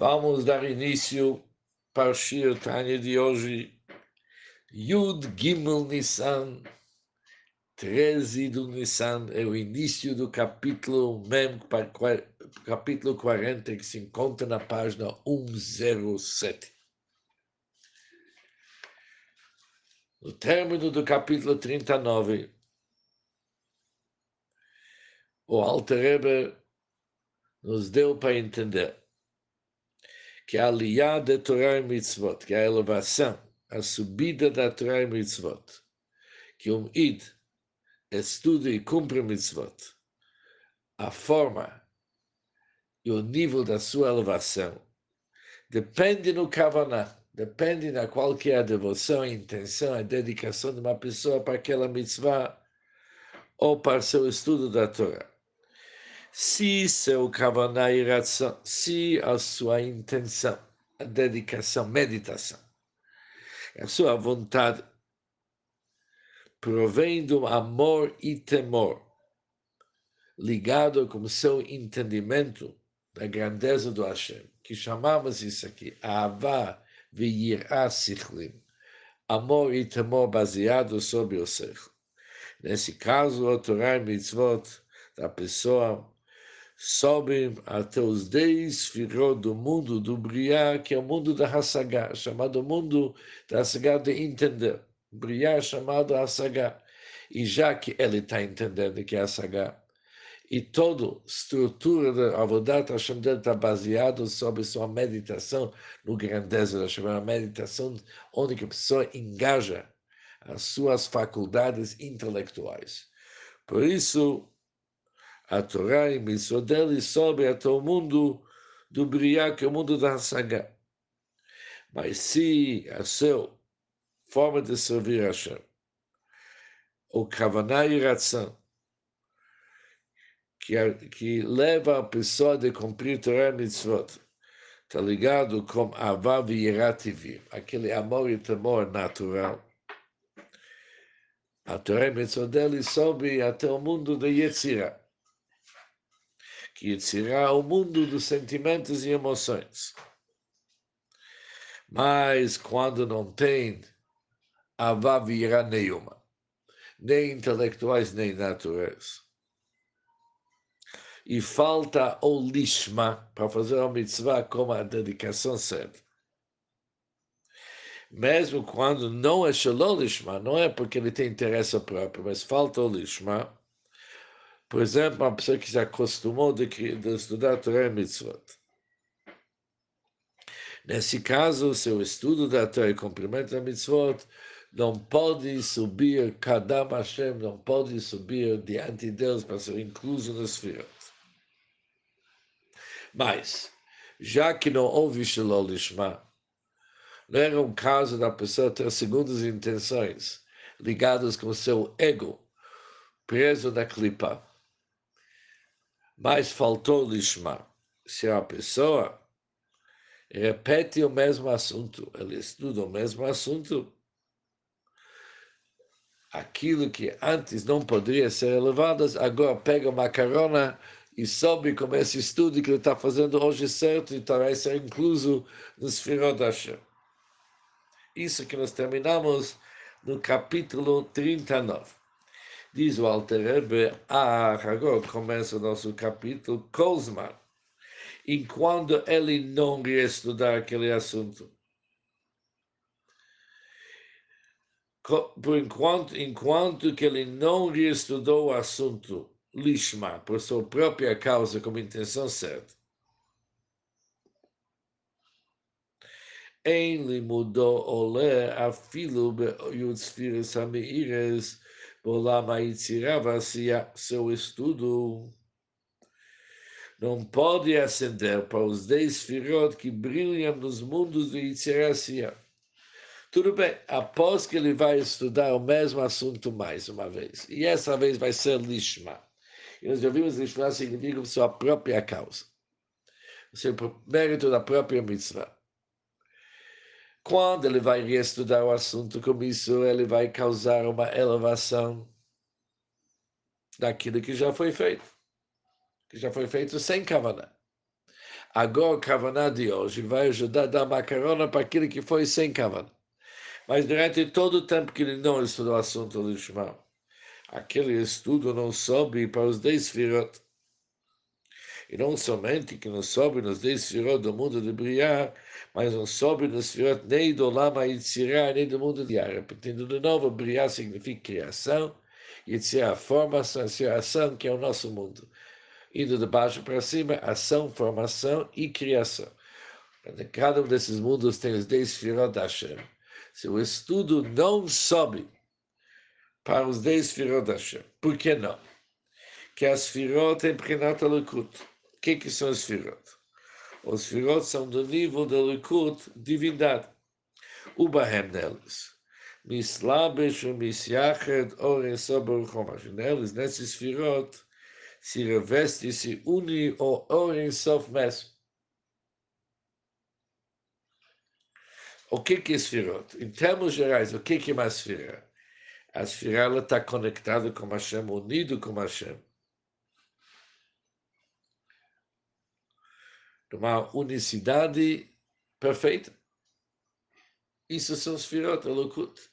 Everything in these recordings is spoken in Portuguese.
Vamos dar início para o Shir Tanya de hoje, Yud Gimel Nissan, 13 do Nissan, é o início do capítulo Mem, capítulo 40, que se encontra na página 107. No término do capítulo 39, o Alter Rebbe nos deu para entender que a aliá de Torá e Mitzvot, que é a elevação, a subida da Torá e Mitzvot, que um id estuda e cumpre Mitzvot, a forma e o nível da sua elevação depende no Kavaná, depende na qual que é a devoção, a intenção, a dedicação de uma pessoa para aquela mitzvah ou para seu estudo da Torá se seu kavaná se a sua intenção, a dedicação, meditação, a sua vontade provém do amor e temor, ligado com seu entendimento da grandeza do Hashem, que chamamos isso aqui, Avá V'yirá Sichlim, amor e temor baseado sobre o ser. Nesse caso, o Torah e Mitzvot da pessoa sobem até os dez firot do mundo do Briá, que é o mundo da Hassagá, chamado mundo da Hassagá de entender. Briá chamado Hassagá. E já que ele está entendendo que é Hassagá, e toda estrutura da Avodat Hashem dele está baseado sobre sua meditação no grandeza da Hashem, a meditação onde a pessoa engaja as suas faculdades intelectuais. Por isso, a Torá e Mitzvot dele sobe até o mundo do Briá, que é o mundo da Hassagá. Mas se a sua forma de servir a Hashem, o Kavaná e Ratzan, que, que leva a pessoa de cumprir Torá e Mitzvot, está ligado com Avav e Yerativim, aquele amor e temor natural, a Torá e Mitzvot dele sobe até o mundo da Yetzirah que será o mundo dos sentimentos e emoções. Mas quando não tem avavira nenhuma, nem intelectuais, nem naturais, e falta o lishma para fazer a mitzvah como a dedicação certa. Mesmo quando não é shalom lishma, não é porque ele tem interesse próprio, mas falta o lishma, por exemplo, uma pessoa que se acostumou de, de estudar Torah e Mitzvot. Nesse caso, seu estudo da Torah e cumprimento da Mitzvot não pode subir, Kadam Hashem não pode subir diante de Deus para ser incluso nos Sfirot. Mas, já que não houve Shalom Lishma, não era um caso da pessoa ter segundas intenções ligadas com seu ego preso na clipa mas faltou lishma. Se a pessoa repete o mesmo assunto, ele estuda o mesmo assunto, aquilo que antes não poderia ser elevado, agora pega uma carona e sobe com esse estudo que ele está fazendo hoje certo e vai ser incluso no Sfirot Hashem. Isso que nós terminamos no capítulo 39. Diz o Alter Rebbe, ah, agora começa o nosso capítulo, Kozman, enquanto ele não estudar aquele assunto. Por enquanto, enquanto que ele não estudou o assunto, Lishma, por sua própria causa, como intenção certa. Em limudou olé afilo be yutzfiris hamiires Olam Haitzirah seu estudo não pode ascender para os dez firot que brilham nos mundos de Yitzirah Tudo bem, após que ele vai estudar o mesmo assunto mais uma vez, e essa vez vai ser Lishma. E nós já vimos Lishma significa sua própria causa, o seu mérito da própria mitzvah. Quando ele vai reestudar o assunto como isso, ele vai causar uma elevação daquilo que já foi feito, que já foi feito sem Kavaná. Agora, Kavaná de hoje vai ajudar a dar uma carona para aquele que foi sem Kavaná. Mas durante todo o tempo que ele não estudou o assunto do Shema, aquele estudo não sobe para os dez firot. E não somente que não sobe nos dez firot do mundo de Briar, mas não sobe nos firot nem do Lama Yitzirah, nem do mundo de Ar. Repetindo de novo, Briar significa criação, Yitzirah, formação, ação, que é o nosso mundo. Indo de baixo para cima, ação, formação e criação. Cada um desses mundos tem os dez firot da Hashem. Se o estudo não sobe para os dez firot da Hashem, por que não? Que as firot prenata lekut. O que, que são os Sfirot? Os Sfirot são do nível da Likud, divindade. O Bahem neles. Mislabesh e Misyached Oren Sober Chomash. Neles, nesses Sfirot, se reveste se une o Oren Sof mesmo. O que, que é Sfirot? Em termos gerais, o que, que é uma Sfira? A Sfira está conectada com Hashem, unido com Hashem. Uma unicidade perfeita. Isso são os Firot Elokut.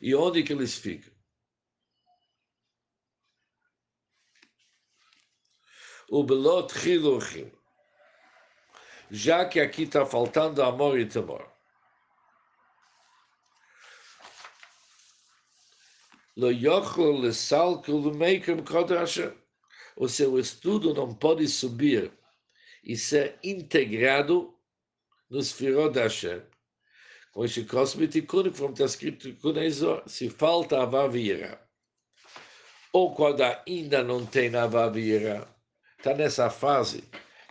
E onde que eles ficam? O Belot Chiluchim. Já que aqui está faltando amor e temor. Lo yochel lesalkel lemekem kodr Hashem o seu estudo não pode subir e ser integrado nos Firot Hashem. Com este Cosme Tikkun, como está escrito se falta Avavira, ou quando ainda não tem Avavira, está nessa fase,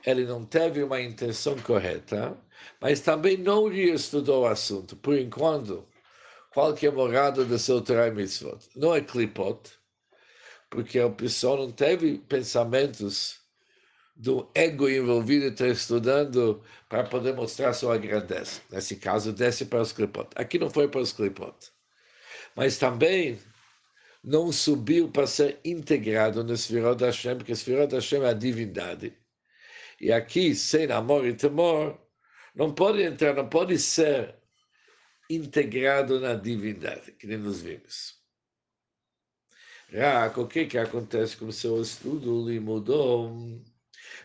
ele não teve uma intenção correta, mas também não reestudou o assunto. Por enquanto, qualquer morada do seu Torah Mitzvot. Não é clipot, porque a pessoa não teve pensamentos do ego envolvido e está estudando para poder mostrar sua grandeza. Nesse caso, desce para os clipot. Aqui não foi para os clipot. Mas também não subiu para ser integrado no Sfirot Hashem, porque Sfirot Hashem é a divindade. E aqui, sem amor e temor, não pode entrar, não pode ser integrado na divindade, que nem nos vimos. Rak, o que que acontece com seu estudo? Ele mudou,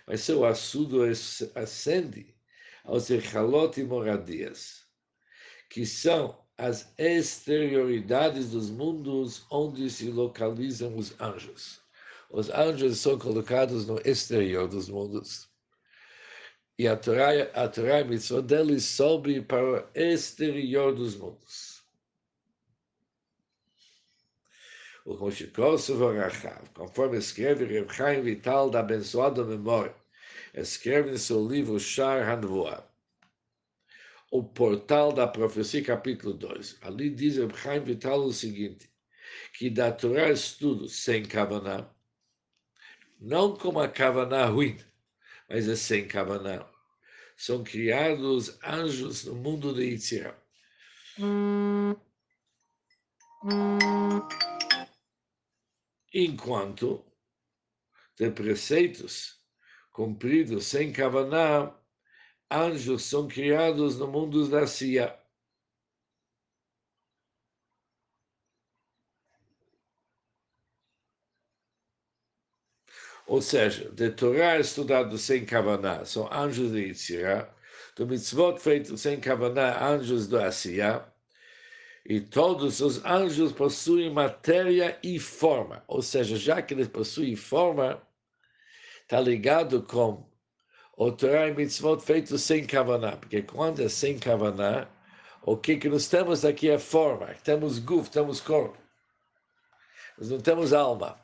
mas seu estudo ascende aos echalot e moradias, que são as exterioridades dos mundos onde se localizam os anjos. Os anjos são colocados no exterior dos mundos. E a Torá, a Torá a deles sobe para o exterior dos mundos. O Moshikosu Vorachav, conforme escreve Reb Chaim Vital da abençoada memória, escreve em seu livro Shar Hanvoa, o portal da profecia, capítulo 2. Ali diz Reb Chaim Vital o seguinte, que da Torá estudo sem Kavaná, não como a Kavaná ruim, mas é sem Kavaná. São criados anjos no mundo de Yitzhak. Enquanto de preceitos cumpridos sem Kavaná, anjos são criados no mundo da Cia. Ou seja, de Torá estudado sem Kavaná, são anjos de Yitzirah, do mitzvot feito sem Kavaná, anjos do Asiya, e todos os anjos possuem matéria e forma. Ou seja, já que eles possuem forma, está ligado com o Torah e Mitzvot feito sem Kavaná. Porque quando é sem Kavaná, o que, que nós temos aqui é forma. Temos guf, temos corpo. Nós não temos alma.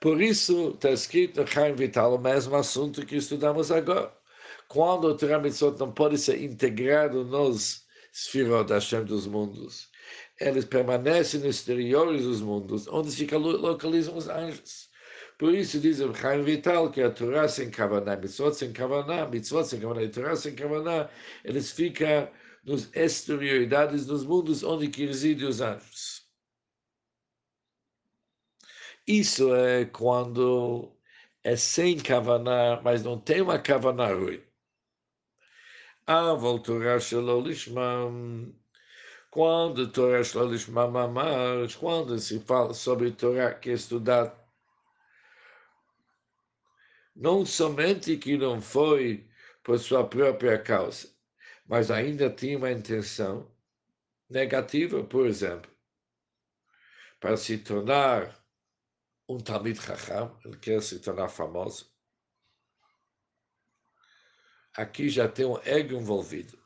Por isso está escrito no Chaim Vital o mesmo assunto que estudamos agora. Quando o Torah Mitzvot não pode ser integrado nos Sfirot Hashem dos mundos eles permanecem nos exteriores dos mundos, onde se localizam os anjos. Por isso diz o Chaim Vital que a Torá sem Kavaná, Mitzvot sem Kavaná, Mitzvot sem Kavaná e Torá sem Kavaná, eles ficam nas exterioridades dos mundos onde que residem os anjos. Isso é quando é sem kavaná, mas não tem uma kavaná ruim. אבל תורה שלא לשמם, quando Torá Shlolis Mamamars, quando se fala sobre Torah que é estudado, não somente que não foi por sua própria causa, mas ainda tinha uma intenção negativa, por exemplo, para se tornar um Talmid Chacham, ele quer se tornar famoso. Aqui já tem um ego envolvido.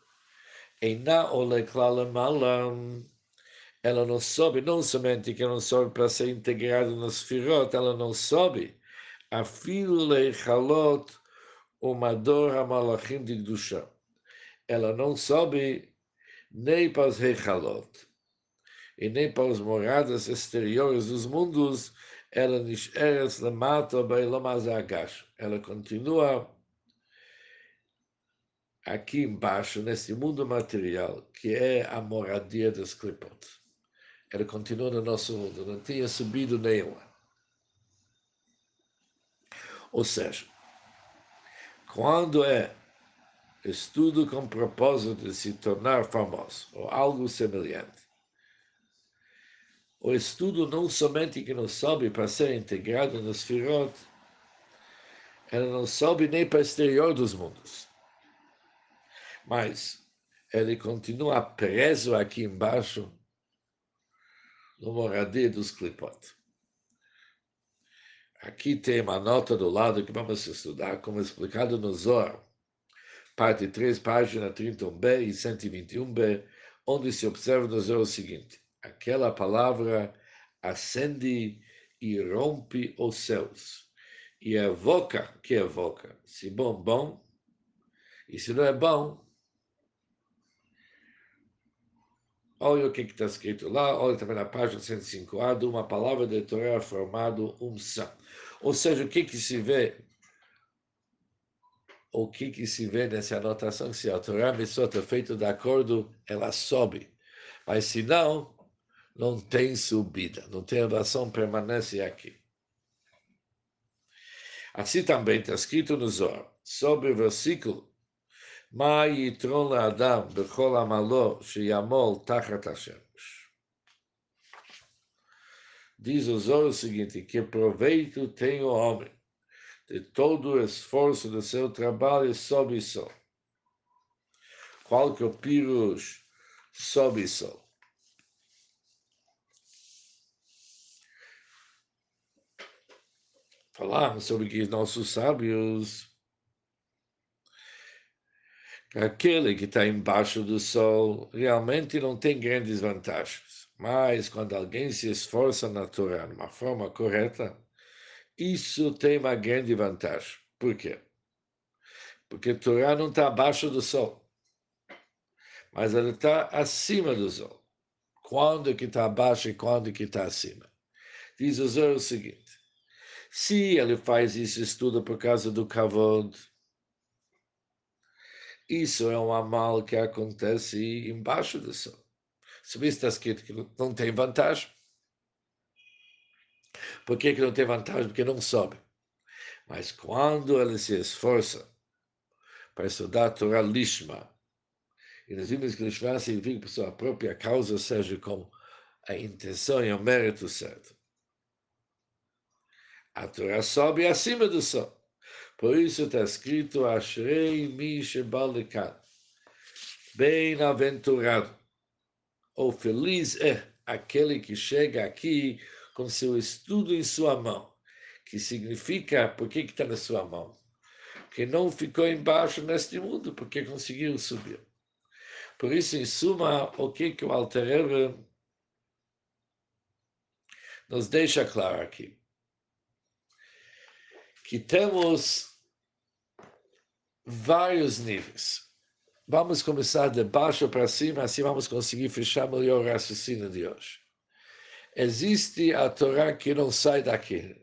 Eina ole malam. Ela não soube, não somente que ela não soube para ser integrada no Sfirot, ela não soube. Afil leichalot umador hamalachim de Gdusha. Ela não soube nem para os rechalot e nem para as moradas exteriores dos mundos, ela nish'eres lemata beilomazagash. Ela continua aqui embaixo, nesse mundo material, que é a moradia das Klipot. Ela continua no nosso mundo, não tinha subido nenhuma. Ou seja, quando é estudo com propósito de se tornar famoso, ou algo semelhante, o estudo não somente que não sobe para ser integrado nos firot, ela não sobe nem para o exterior dos mundos mas ele continua preso aqui embaixo no moradia dos Klipot. Aqui tem uma nota do lado que vamos estudar, como explicado no Zohar, parte 3, página 31b e 121b, onde se observa no Zohar o seguinte: aquela palavra acende e rompe os céus, e evoca, que evoca? Se bom, bom, e se não é bom, Olha o que está escrito lá, olha também na página 105A, de uma palavra de Torá formado um. Ou seja, o que, que se vê? O que, que se vê nessa anotação? Se a Torá Mitzvot é feita de acordo, ela sobe. Mas se não, não tem subida, não tem elevação, permanece aqui. Assim também está escrito no Zohar, sobre o versículo מה יתרון לאדם בכל עמלו שיעמול תחת השמש? Diz o Zohar o seguinte, que proveito tem o homem de todo o esforço do seu trabalho sob o sol. Qual que é o pirus sob o sol? Falamos sobre que nossos sábios aquele que está embaixo do sol realmente não tem grandes vantagens. Mas quando alguém se esforça na Torá de uma forma correta, isso tem uma grande vantagem. Por quê? Porque a Torá não está abaixo do sol, mas ela está acima do sol. Quando que está abaixo e quando que está acima? Diz o Zohar o seguinte, se ele faz isso, estuda por causa do kavod, isso é um mal que acontece embaixo do sol. Se está escrito que não tem vantagem, por que, que não tem vantagem? Porque não sobe. Mas quando ele se esforça para estudar a Torá Lishma, e nós vimos que Lishma significa por sua própria causa, seja com a intenção e o mérito certo. A Torá sobe acima do sol. Por isso está escrito Ashrei mi shebalekan. Bem-aventurado, ou feliz é aquele que chega aqui com seu estudo em sua mão. Que significa, por que está na sua mão? Que não ficou embaixo neste mundo, porque conseguiu subir. Por isso, em suma, o que, que o Alter nos deixa claro aqui? Que temos vários níveis. Vamos começar de baixo para cima, assim vamos conseguir fechar melhor o raciocínio de hoje. Existe a Torá que não sai daqui,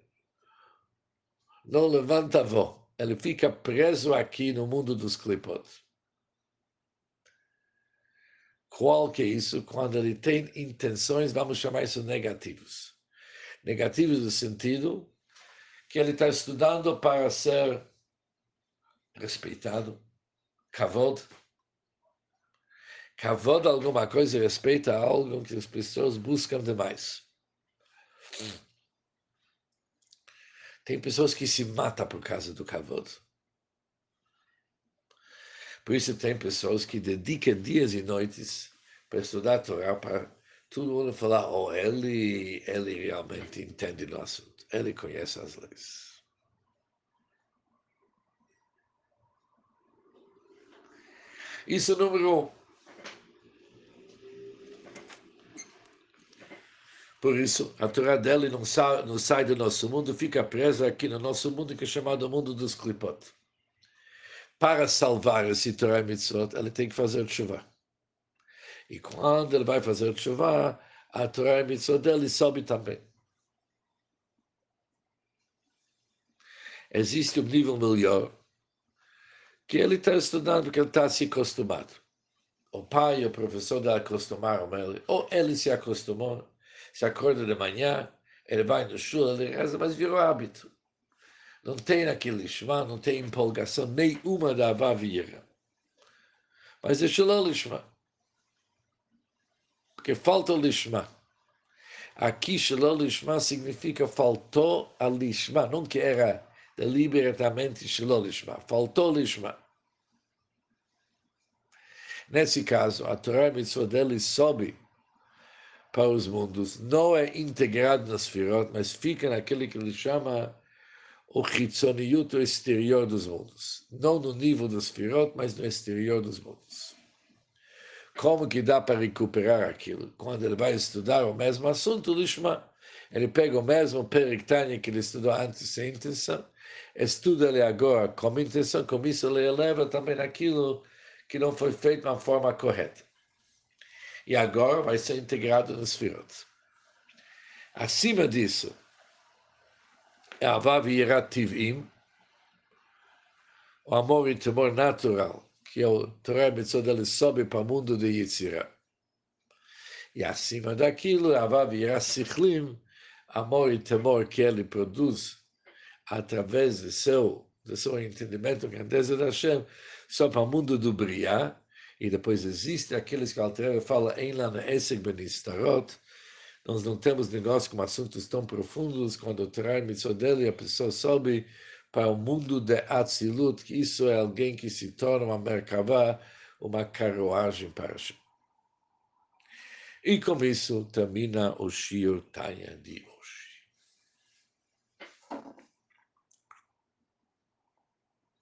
não levanta voo, ele fica preso aqui no mundo dos clipot. Qual que é isso? Quando ele tem intenções, vamos chamar isso negativos. Negativos no sentido que ele está estudando para ser respeitado, kavod. Kavod alguma coisa respeita algo que as pessoas buscam demais. Tem pessoas que se matam por causa do kavod. Por isso tem pessoas que dedicam dias e noites para estudar a Torá, para todo mundo falar, oh, ele, ele realmente entende no assunto, ele conhece as leis. Isso é número um. Por isso, a Torá dele não sai, não sai do nosso mundo, fica presa aqui no nosso mundo, que é chamado mundo dos Klipot. Para salvar esse Torá Mitzvot, ele tem que fazer chuva. E quando ele vai fazer chuva, a Torá Mitzvot dele sobe também. Existe um nível melhor, que ele está estudando porque ele está se acostumado. O pai, o professor da acostumaram ele, ou ele se acostumou, se acorda de manhã, ele vai no show, ele reza, mas virou hábito. Não tem aquele lishma, não tem empolgação nenhuma da avavira. Mas é shalom lishma. Porque falta o lishma. Aqui shalom lishma significa faltou a lishma, não que era deliberadamente shalom lishma, faltou lishma. Nesse caso, a Torá Mitzvah dele sobe para os mundos, não é integrado nas Firot, mas fica naquele que ele chama o Hitzoniut, o exterior dos mundos. Não no nível dos Firot, mas no exterior dos mundos. Como que dá para recuperar aquilo? Quando ele vai estudar o mesmo assunto, Lishma, ele pega o mesmo Periktanya que ele estudou antes sem intenção, estuda ele agora com intenção, com isso ele eleva também aquilo que não foi feito de uma forma correta. E agora vai ser integrado nos Firot. Acima disso, é Avav Tivim, o amor e temor natural, que é o Torah Mitzvot, ele sobe para o mundo de Yitzirah. E acima daquilo, Avav Sichlim, amor e temor que ele produz através de seu, de seu entendimento, grandeza da Hashem, só para o mundo do Briá, e depois existe aqueles que a Alter fala em Benistarot, nós não temos negócio com assuntos tão profundos, quando o Torah mitzvot dele, a pessoa sobe para o mundo de Atzilut, que isso é alguém que se torna uma Merkavá, uma carruagem para Hashem. E com isso termina o Shir Tanya de.